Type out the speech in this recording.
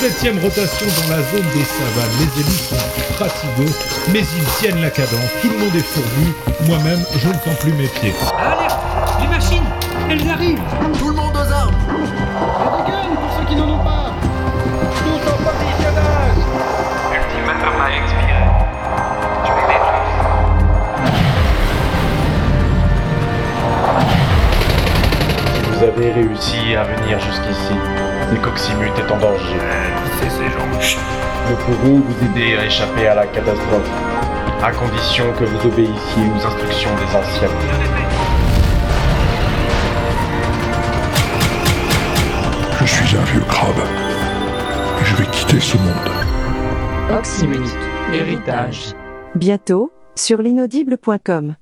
Septième rotation dans la zone des savanes. Les élus sont fatigeux, mais ils tiennent la cadence. Tout le monde est fourbu. Moi-même, je ne sens plus mes pieds. Alerte Les machines Elles arrivent Tout le monde aux Vous avez réussi à venir jusqu'ici. Le Coximut est en danger. C'est ces gens. Nous pourrons vous aider à échapper à la catastrophe, à condition que vous obéissiez aux instructions des anciens. Je suis un vieux crabe. Et je vais quitter ce monde. Oxymute, héritage. Bientôt, sur l'inaudible.com.